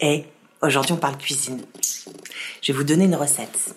Et aujourd'hui, on parle cuisine. Je vais vous donner une recette.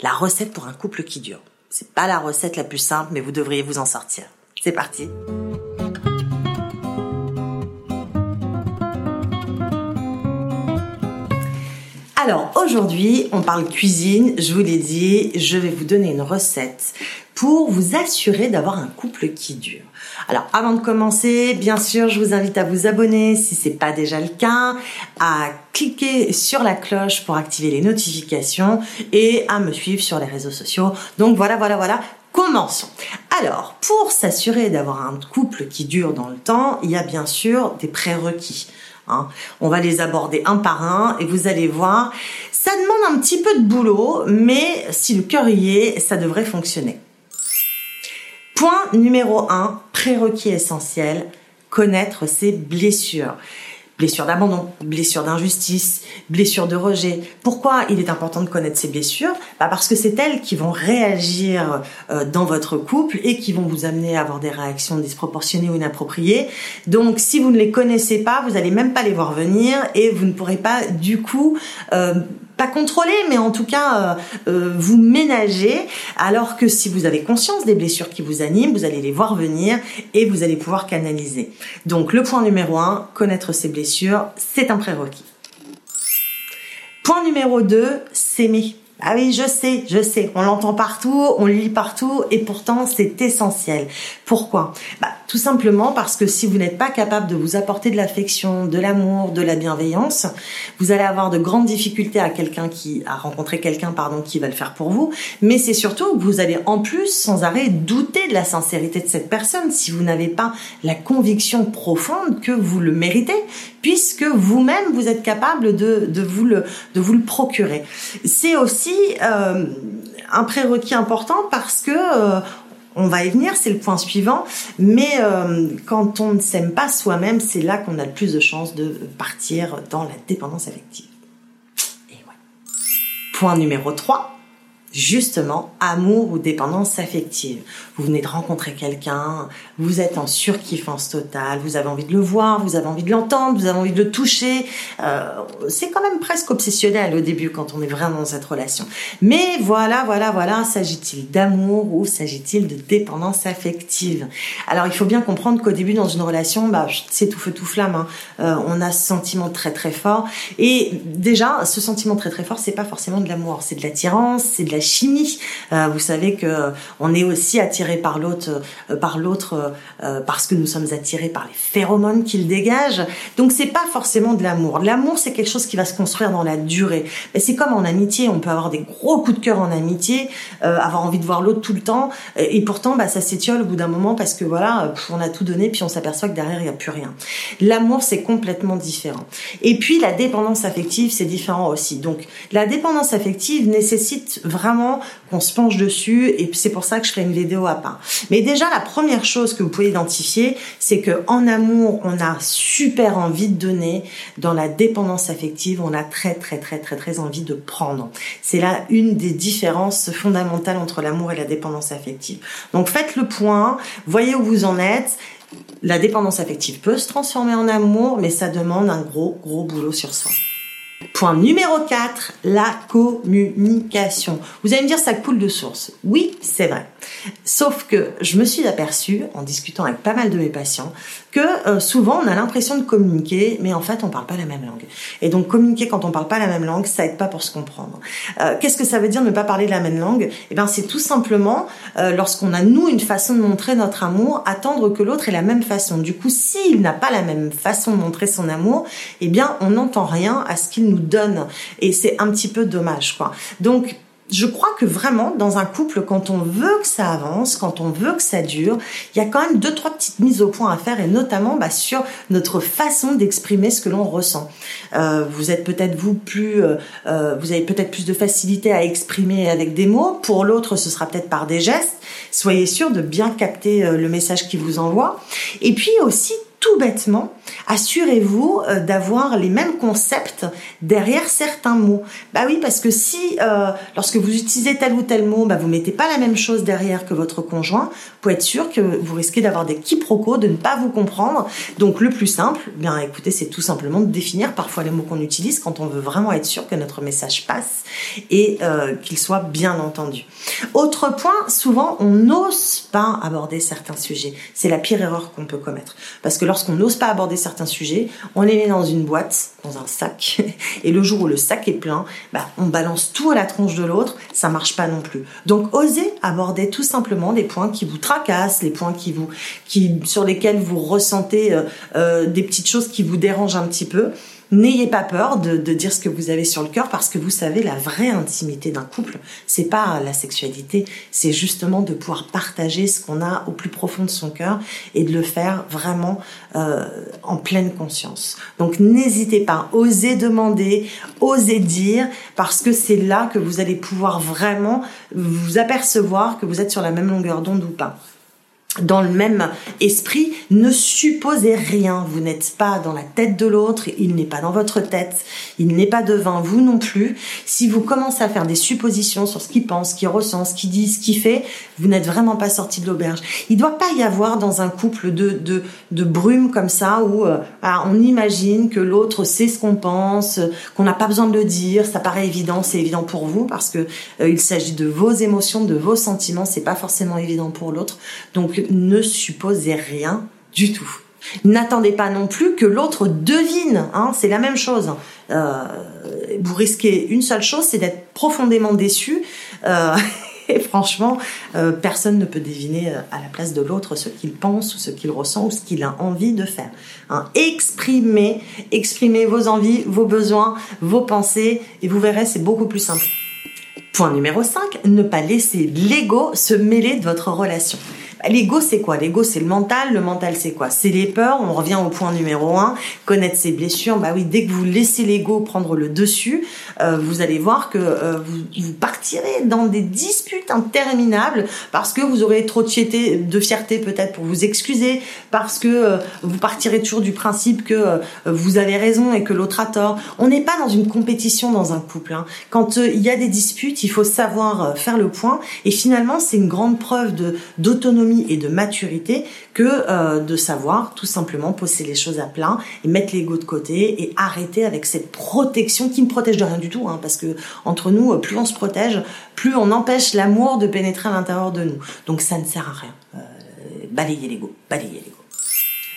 La recette pour un couple qui dure. C'est pas la recette la plus simple, mais vous devriez vous en sortir. C'est parti. Alors aujourd'hui, on parle cuisine. Je vous l'ai dit, je vais vous donner une recette pour vous assurer d'avoir un couple qui dure. Alors avant de commencer, bien sûr, je vous invite à vous abonner si c'est pas déjà le cas, à cliquer sur la cloche pour activer les notifications et à me suivre sur les réseaux sociaux. Donc voilà, voilà, voilà. Commençons. Alors, pour s'assurer d'avoir un couple qui dure dans le temps, il y a bien sûr des prérequis. Hein. On va les aborder un par un et vous allez voir, ça demande un petit peu de boulot, mais si le cœur y est, ça devrait fonctionner. Point numéro 1, prérequis essentiel, connaître ses blessures blessure d'abandon, blessure d'injustice, blessure de rejet. Pourquoi il est important de connaître ces blessures? Bah Parce que c'est elles qui vont réagir euh, dans votre couple et qui vont vous amener à avoir des réactions disproportionnées ou inappropriées. Donc si vous ne les connaissez pas, vous n'allez même pas les voir venir et vous ne pourrez pas du coup... Euh, pas contrôler, mais en tout cas euh, euh, vous ménager, alors que si vous avez conscience des blessures qui vous animent, vous allez les voir venir et vous allez pouvoir canaliser. Donc le point numéro un, connaître ses blessures, c'est un prérequis. Point numéro 2, s'aimer. Ah oui, je sais, je sais, on l'entend partout, on le lit partout, et pourtant c'est essentiel. Pourquoi? Bah, Tout simplement parce que si vous n'êtes pas capable de vous apporter de l'affection, de l'amour, de la bienveillance, vous allez avoir de grandes difficultés à quelqu'un qui a rencontré quelqu'un, pardon, qui va le faire pour vous. Mais c'est surtout que vous allez en plus sans arrêt douter de la sincérité de cette personne si vous n'avez pas la conviction profonde que vous le méritez, puisque vous-même vous êtes capable de, de vous le de vous le procurer. C'est aussi euh, un prérequis important parce que euh, on va y venir, c'est le point suivant. Mais euh, quand on ne s'aime pas soi-même, c'est là qu'on a le plus de chances de partir dans la dépendance affective. Et Point numéro 3, justement amour ou dépendance affective. Vous venez de rencontrer quelqu'un, vous êtes en surkiffance totale, vous avez envie de le voir, vous avez envie de l'entendre, vous avez envie de le toucher. Euh, c'est quand même presque obsessionnel au début quand on est vraiment dans cette relation. Mais voilà, voilà, voilà, s'agit-il d'amour ou s'agit-il de dépendance affective? Alors il faut bien comprendre qu'au début dans une relation, bah, c'est tout feu tout flamme. Hein. Euh, on a ce sentiment très très fort et déjà ce sentiment très très fort, c'est pas forcément de l'amour, c'est de l'attirance, c'est de la chimie. Euh, vous savez que euh, on est aussi attiré par l'autre, euh, par l'autre parce que nous sommes attirés par les phéromones qu'il dégage. Donc c'est pas forcément de l'amour. L'amour c'est quelque chose qui va se construire dans la durée. Mais c'est comme en amitié, on peut avoir des gros coups de cœur en amitié, avoir envie de voir l'autre tout le temps, et pourtant bah, ça s'étiole au bout d'un moment parce que voilà, on a tout donné puis on s'aperçoit que derrière il y a plus rien. L'amour c'est complètement différent. Et puis la dépendance affective c'est différent aussi. Donc la dépendance affective nécessite vraiment qu'on se penche dessus et c'est pour ça que je ferai une vidéo à part. Mais déjà la première chose que vous pouvez identifier, c'est que en amour, on a super envie de donner, dans la dépendance affective, on a très très très très très envie de prendre. C'est là une des différences fondamentales entre l'amour et la dépendance affective. Donc faites le point, voyez où vous en êtes. La dépendance affective peut se transformer en amour, mais ça demande un gros gros boulot sur soi. Point numéro 4, la communication. Vous allez me dire ça coule de source. Oui, c'est vrai. Sauf que je me suis aperçue, en discutant avec pas mal de mes patients, que euh, souvent on a l'impression de communiquer, mais en fait on parle pas la même langue. Et donc communiquer quand on parle pas la même langue, ça aide pas pour se comprendre. Euh, qu'est-ce que ça veut dire ne pas parler la même langue? Eh ben c'est tout simplement euh, lorsqu'on a nous une façon de montrer notre amour, attendre que l'autre ait la même façon. Du coup, s'il n'a pas la même façon de montrer son amour, eh bien on n'entend rien à ce qu'il nous donne. Et c'est un petit peu dommage, quoi. Donc je crois que vraiment, dans un couple, quand on veut que ça avance, quand on veut que ça dure, il y a quand même deux, trois petites mises au point à faire, et notamment bah, sur notre façon d'exprimer ce que l'on ressent. Euh, vous êtes peut-être vous plus, euh, euh, vous avez peut-être plus de facilité à exprimer avec des mots. Pour l'autre, ce sera peut-être par des gestes. Soyez sûr de bien capter le message qu'il vous envoie. Et puis aussi tout bêtement, assurez-vous euh, d'avoir les mêmes concepts derrière certains mots. Bah oui, parce que si euh, lorsque vous utilisez tel ou tel mot, bah vous mettez pas la même chose derrière que votre conjoint, pouvez être sûr que vous risquez d'avoir des quiproquos, de ne pas vous comprendre. Donc le plus simple, eh bien écoutez, c'est tout simplement de définir parfois les mots qu'on utilise quand on veut vraiment être sûr que notre message passe et euh, qu'il soit bien entendu. Autre point, souvent on n'ose pas aborder certains sujets. C'est la pire erreur qu'on peut commettre. Parce que lorsqu'on n'ose pas aborder certains sujets, on les met dans une boîte, dans un sac, et le jour où le sac est plein, bah, on balance tout à la tronche de l'autre, ça marche pas non plus. Donc osez aborder tout simplement les points qui vous tracassent, les points sur lesquels vous ressentez euh, euh, des petites choses qui vous dérangent un petit peu. N'ayez pas peur de, dire ce que vous avez sur le cœur parce que vous savez la vraie intimité d'un couple, c'est pas la sexualité, c'est justement de pouvoir partager ce qu'on a au plus profond de son cœur et de le faire vraiment euh, en pleine conscience. Donc n'hésitez pas, osez demander, osez dire parce que c'est là que vous allez pouvoir vraiment vous apercevoir que vous êtes sur la même longueur d'onde ou pas dans le même esprit, ne supposez rien. Vous n'êtes pas dans la tête de l'autre, il n'est pas dans votre tête, il n'est pas devant vous non plus. Si vous commencez à faire des suppositions sur ce qu'il pense, ce qu'il ressent, ce qu'il dit, ce qu'il fait, vous n'êtes vraiment pas sorti de l'auberge. Il ne doit pas y avoir dans un couple de, de, de brume comme ça où euh, ah, on imagine que l'autre sait ce qu'on pense, qu'on n'a pas besoin de le dire, ça paraît évident, c'est évident pour vous parce que euh, il s'agit de vos émotions, de vos sentiments, c'est pas forcément évident pour l'autre. Donc ne supposez rien du tout. N'attendez pas non plus que l'autre devine, hein, c'est la même chose. Euh, vous risquez une seule chose, c'est d'être profondément déçu. Euh, et franchement, euh, personne ne peut deviner à la place de l'autre ce qu'il pense ou ce qu'il ressent ou ce qu'il a envie de faire. Hein. Exprimez, exprimez vos envies, vos besoins, vos pensées, et vous verrez, c'est beaucoup plus simple. Point numéro 5, ne pas laisser l'ego se mêler de votre relation. L'ego, c'est quoi? L'ego, c'est le mental. Le mental, c'est quoi? C'est les peurs. On revient au point numéro un, connaître ses blessures. Bah oui, dès que vous laissez l'ego prendre le dessus, euh, vous allez voir que euh, vous, partirez dans des disputes interminables parce que vous aurez trop de fierté, de fierté peut-être pour vous excuser, parce que euh, vous partirez toujours du principe que vous avez raison et que l'autre a tort. On n'est pas dans une compétition dans un couple. Hein. Quand il y a des disputes, il faut savoir faire le point. Et finalement, c'est une grande preuve de d'autonomie et de maturité que euh, de savoir tout simplement poser les choses à plat et mettre l'ego de côté et arrêter avec cette protection qui ne protège de rien du tout, hein, parce que entre nous, plus on se protège, plus on empêche l'amour de pénétrer à l'intérieur de nous. Donc ça ne sert à rien. Euh, balayez l'ego, balayez l'ego.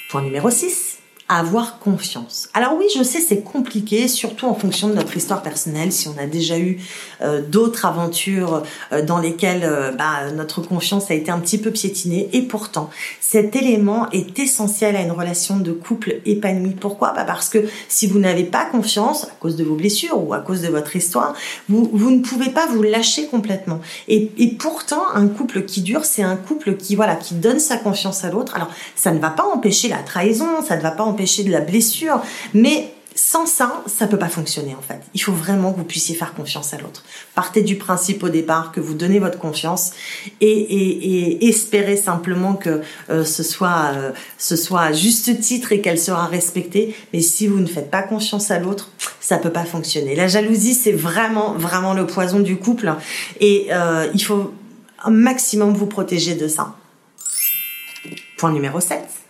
Point numéro 6 avoir confiance. Alors oui, je sais, c'est compliqué, surtout en fonction de notre histoire personnelle. Si on a déjà eu euh, d'autres aventures euh, dans lesquelles euh, bah, notre confiance a été un petit peu piétinée, et pourtant, cet élément est essentiel à une relation de couple épanouie. Pourquoi? Bah Parce que si vous n'avez pas confiance, à cause de vos blessures ou à cause de votre histoire, vous, vous ne pouvez pas vous lâcher complètement. Et, et pourtant, un couple qui dure, c'est un couple qui voilà, qui donne sa confiance à l'autre. Alors, ça ne va pas empêcher la trahison, ça ne va pas empêcher de la blessure, mais sans ça, ça peut pas fonctionner en fait. Il faut vraiment que vous puissiez faire confiance à l'autre. Partez du principe au départ que vous donnez votre confiance et, et, espérez simplement que euh, ce soit euh, ce soit à juste titre et qu'elle sera respectée. Mais si vous ne faites pas confiance à l'autre, ça peut pas fonctionner. La jalousie, c'est vraiment vraiment le poison du couple et euh, il faut un maximum vous protéger de ça. Point numéro 7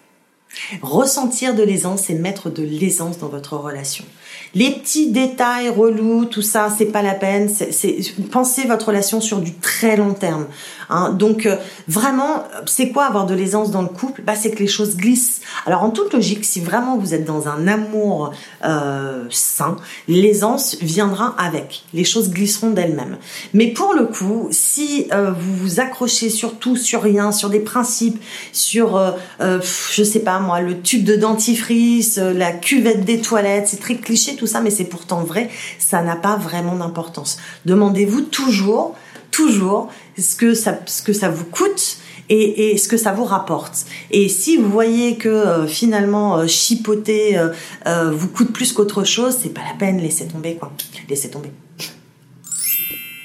Ressentir de l'aisance et mettre de l'aisance dans votre relation. Les petits détails relous, tout ça, c'est pas la peine. C'est, pensez votre relation sur du très long terme. Hein. Donc euh, vraiment, c'est quoi avoir de l'aisance dans le couple? Bah c'est que les choses glissent. Alors en toute logique, si vraiment vous êtes dans un amour euh, sain, l'aisance viendra avec. Les choses glisseront d'elles-mêmes. Mais pour le coup, si euh, vous vous accrochez surtout sur rien, sur des principes, sur je sais pas moi, le tube de dentifrice, la cuvette des toilettes, c'est très cliché tout ça, mais c'est pourtant vrai, ça n'a pas vraiment d'importance. Demandez-vous toujours, toujours ce que ça, ce que ça vous coûte et, ce que ça vous rapporte. Et si vous voyez que euh, finalement euh, chipoter euh, vous coûte plus qu'autre chose, c'est pas la peine, laissez tomber quoi. Laissez tomber.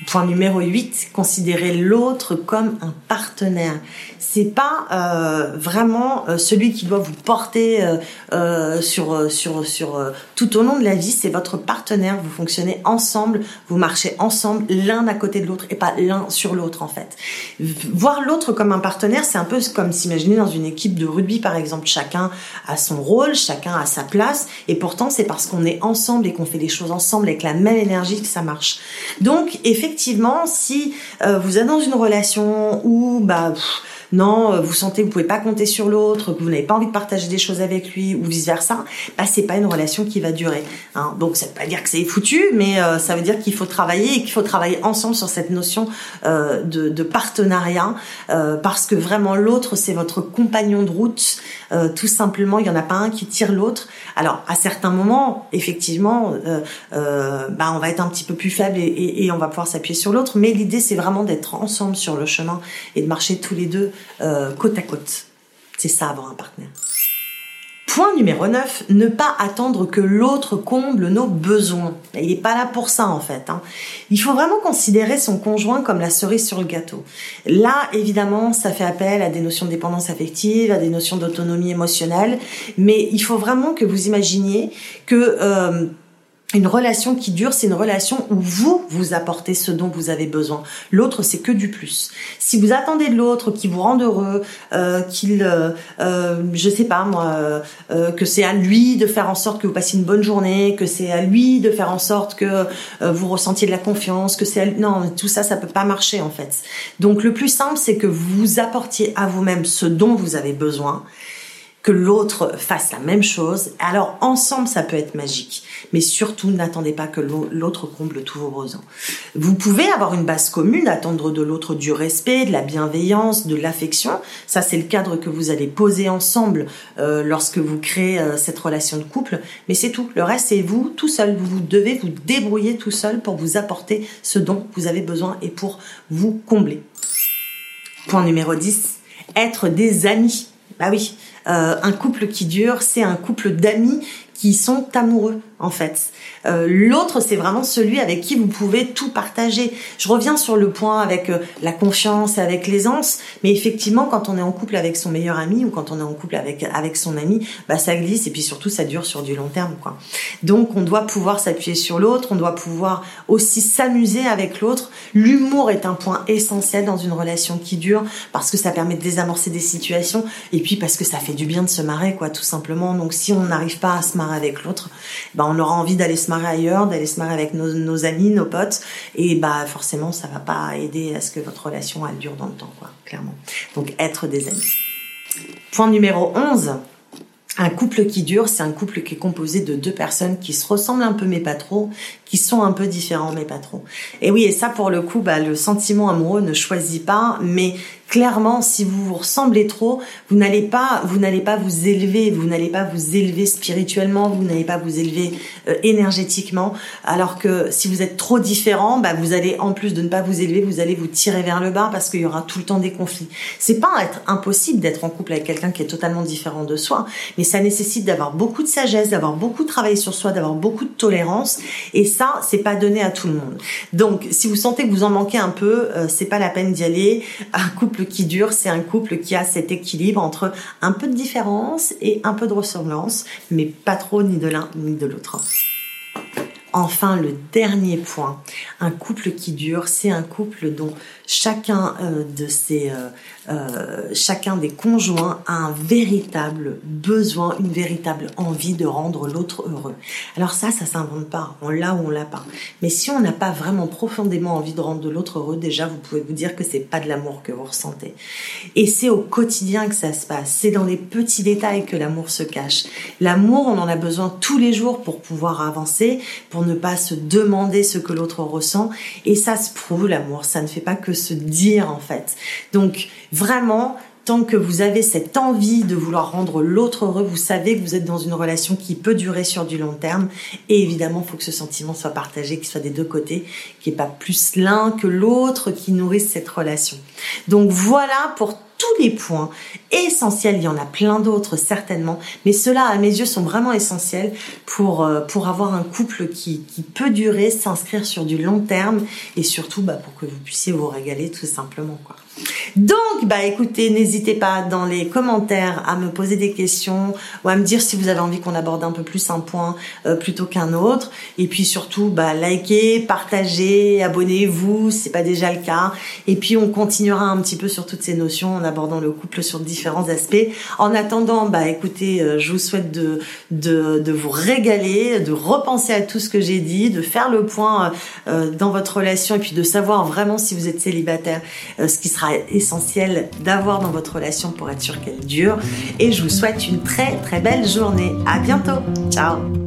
Point numéro 8, considérer l'autre comme un partenaire. C'est pas euh, vraiment euh, celui qui doit vous porter euh, sur sur sur tout au long de la vie, c'est votre partenaire, vous fonctionnez ensemble, vous marchez ensemble l'un à côté de l'autre et pas l'un sur l'autre en fait. Voir l'autre comme un partenaire, c'est un peu comme s'imaginer dans une équipe de rugby par exemple, chacun a son rôle, chacun a sa place et pourtant c'est parce qu'on est ensemble et qu'on fait les choses ensemble avec la même énergie que ça marche. Donc effectivement si vous êtes dans une relation où bah non, euh, vous sentez que vous pouvez pas compter sur l'autre, que vous n'avez pas envie de partager des choses avec lui ou vice versa, bah c'est pas une relation qui va durer. Hein. Donc ça veut pas dire que c'est foutu, mais euh, ça veut dire qu'il faut travailler et qu'il faut travailler ensemble sur cette notion euh, de, partenariat parce que vraiment l'autre c'est votre compagnon de route. tout simplement, il y en a pas un qui tire l'autre. Alors à certains moments, effectivement, bah on va être un petit peu plus faible et, et, et on va pouvoir s'appuyer sur l'autre, mais l'idée c'est vraiment d'être ensemble sur le chemin et de marcher tous les deux euh, côte à côte. C'est ça avoir un partenaire. Point numéro 9, ne pas attendre que l'autre comble nos besoins. Il n'est pas là pour ça en fait. Hein. Il faut vraiment considérer son conjoint comme la cerise sur le gâteau. Là, évidemment, ça fait appel à des notions de dépendance affective, à des notions d'autonomie émotionnelle, mais il faut vraiment que vous imaginiez que... Euh, une relation qui dure, c'est une relation où vous vous apportez ce dont vous avez besoin. L'autre, c'est que du plus. Si vous attendez de l'autre qui vous rende heureux, euh, qu'il, euh, euh, je sais pas moi, que c'est à lui de faire en sorte que vous passiez une bonne journée, que c'est à lui de faire en sorte que vous ressentiez de la confiance, que c'est à... non, tout ça, ça peut pas marcher en fait. Donc le plus simple, c'est que vous apportiez à vous-même ce dont vous avez besoin que l'autre fasse la même chose. Alors ensemble, ça peut être magique. Mais surtout, n'attendez pas que l'autre comble tous vos besoins. Vous pouvez avoir une base commune, attendre de l'autre du respect, de la bienveillance, de l'affection. Ça, c'est le cadre que vous allez poser ensemble euh, lorsque vous créez euh, cette relation de couple. Mais c'est tout. Le reste, c'est vous tout seul. Vous devez vous débrouiller tout seul pour vous apporter ce dont vous avez besoin et pour vous combler. Point numéro 10. Être des amis. Bah oui, un couple qui dure, c'est un couple d'amis qui sont amoureux en fait. Euh, l'autre, c'est vraiment celui avec qui vous pouvez tout partager. Je reviens sur le point avec euh, la confiance avec l'aisance, mais effectivement, quand on est en couple avec son meilleur ami ou quand on est en couple avec avec son ami, bah ça glisse et puis surtout ça dure sur du long terme, quoi. Donc, on doit pouvoir s'appuyer sur l'autre, on doit pouvoir aussi s'amuser avec l'autre. L'humour est un point essentiel dans une relation qui dure parce que ça permet de désamorcer des situations et puis parce que ça fait du bien de se marrer, quoi, tout simplement. Donc, si on n'arrive pas à se marrer avec l'autre, bah on aura envie d'aller se marrer ailleurs, d'aller se marrer avec nos, amis, nos potes, et bah forcément ça va pas aider à ce que votre relation elle dure dans le temps, quoi, clairement. Donc être des amis. Point numéro 11. Un couple qui dure, c'est un couple qui est composé de deux personnes qui se ressemblent un peu mais pas trop, qui sont un peu différents mais pas trop. Et oui, et ça pour le coup, bah, le sentiment amoureux ne choisit pas, mais clairement, si vous vous ressemblez trop, vous n'allez pas, vous n'allez pas vous élever, vous n'allez pas vous élever spirituellement, vous n'allez pas vous élever euh, énergétiquement. Alors que si vous êtes trop différent, bah, vous allez en plus de ne pas vous élever, vous allez vous tirer vers le bas parce qu'il y aura tout le temps des conflits. C'est pas être impossible d'être en couple avec quelqu'un qui est totalement différent de soi, mais ça nécessite d'avoir beaucoup de sagesse, d'avoir beaucoup de travail sur soi, d'avoir beaucoup de tolérance. Et ça, c'est pas donné à tout le monde. Donc, si vous sentez que vous en manquez un peu, euh, c'est pas la peine d'y aller. Un couple qui dure, c'est un couple qui a cet équilibre entre un peu de différence et un peu de ressemblance, mais pas trop ni de l'un ni de l'autre. Enfin, le dernier point, un couple qui dure, c'est un couple dont chacun euh, de euh, euh, chacun des conjoints a un véritable besoin, une véritable envie de rendre l'autre heureux. Alors ça, ça s'invente pas. On l'a ou on l'a pas. Mais si on n'a pas vraiment profondément envie de rendre l'autre heureux, déjà, vous pouvez vous dire que c'est pas de l'amour que vous ressentez. Et c'est au quotidien que ça se passe. C'est dans les petits détails que l'amour se cache. L'amour, on en a besoin tous les jours pour pouvoir avancer, pour ne pas se demander ce que l'autre ressent. Et ça se prouve, l'amour. Ça ne fait pas que se dire en fait. Donc vraiment, tant que vous avez cette envie de vouloir rendre l'autre heureux, vous savez que vous êtes dans une relation qui peut durer sur du long terme. Et évidemment, il faut que ce sentiment soit partagé, qu'il soit des deux côtés, qu'il n'y ait pas plus l'un que l'autre qui nourrisse cette relation. Donc voilà pour toutes les points essentiels. Il y en a plein d'autres certainement, mais ceux-là à mes yeux sont vraiment essentiels pour euh, pour avoir un couple qui, qui peut durer, s'inscrire sur du long terme et surtout bah, pour que vous puissiez vous régaler tout simplement quoi. Donc, bah écoutez, n'hésitez pas dans les commentaires à me poser des questions ou à me dire si vous avez envie qu'on aborde un peu plus un point euh, plutôt qu'un autre. Et puis surtout, bah likez, partagez, abonnez-vous si c'est pas déjà le cas. Et puis on continuera un petit peu sur toutes ces notions en abordant le couple sur différents aspects. En attendant, bah écoutez, euh, je vous souhaite de, de, vous régaler, de repenser à tout ce que j'ai dit, de faire le point euh, dans votre relation et puis de savoir vraiment si vous êtes célibataire, ce qui sera essentiel d'avoir dans votre relation pour être sûr qu'elle dure. Et je vous souhaite une très très belle journée. À bientôt. Ciao.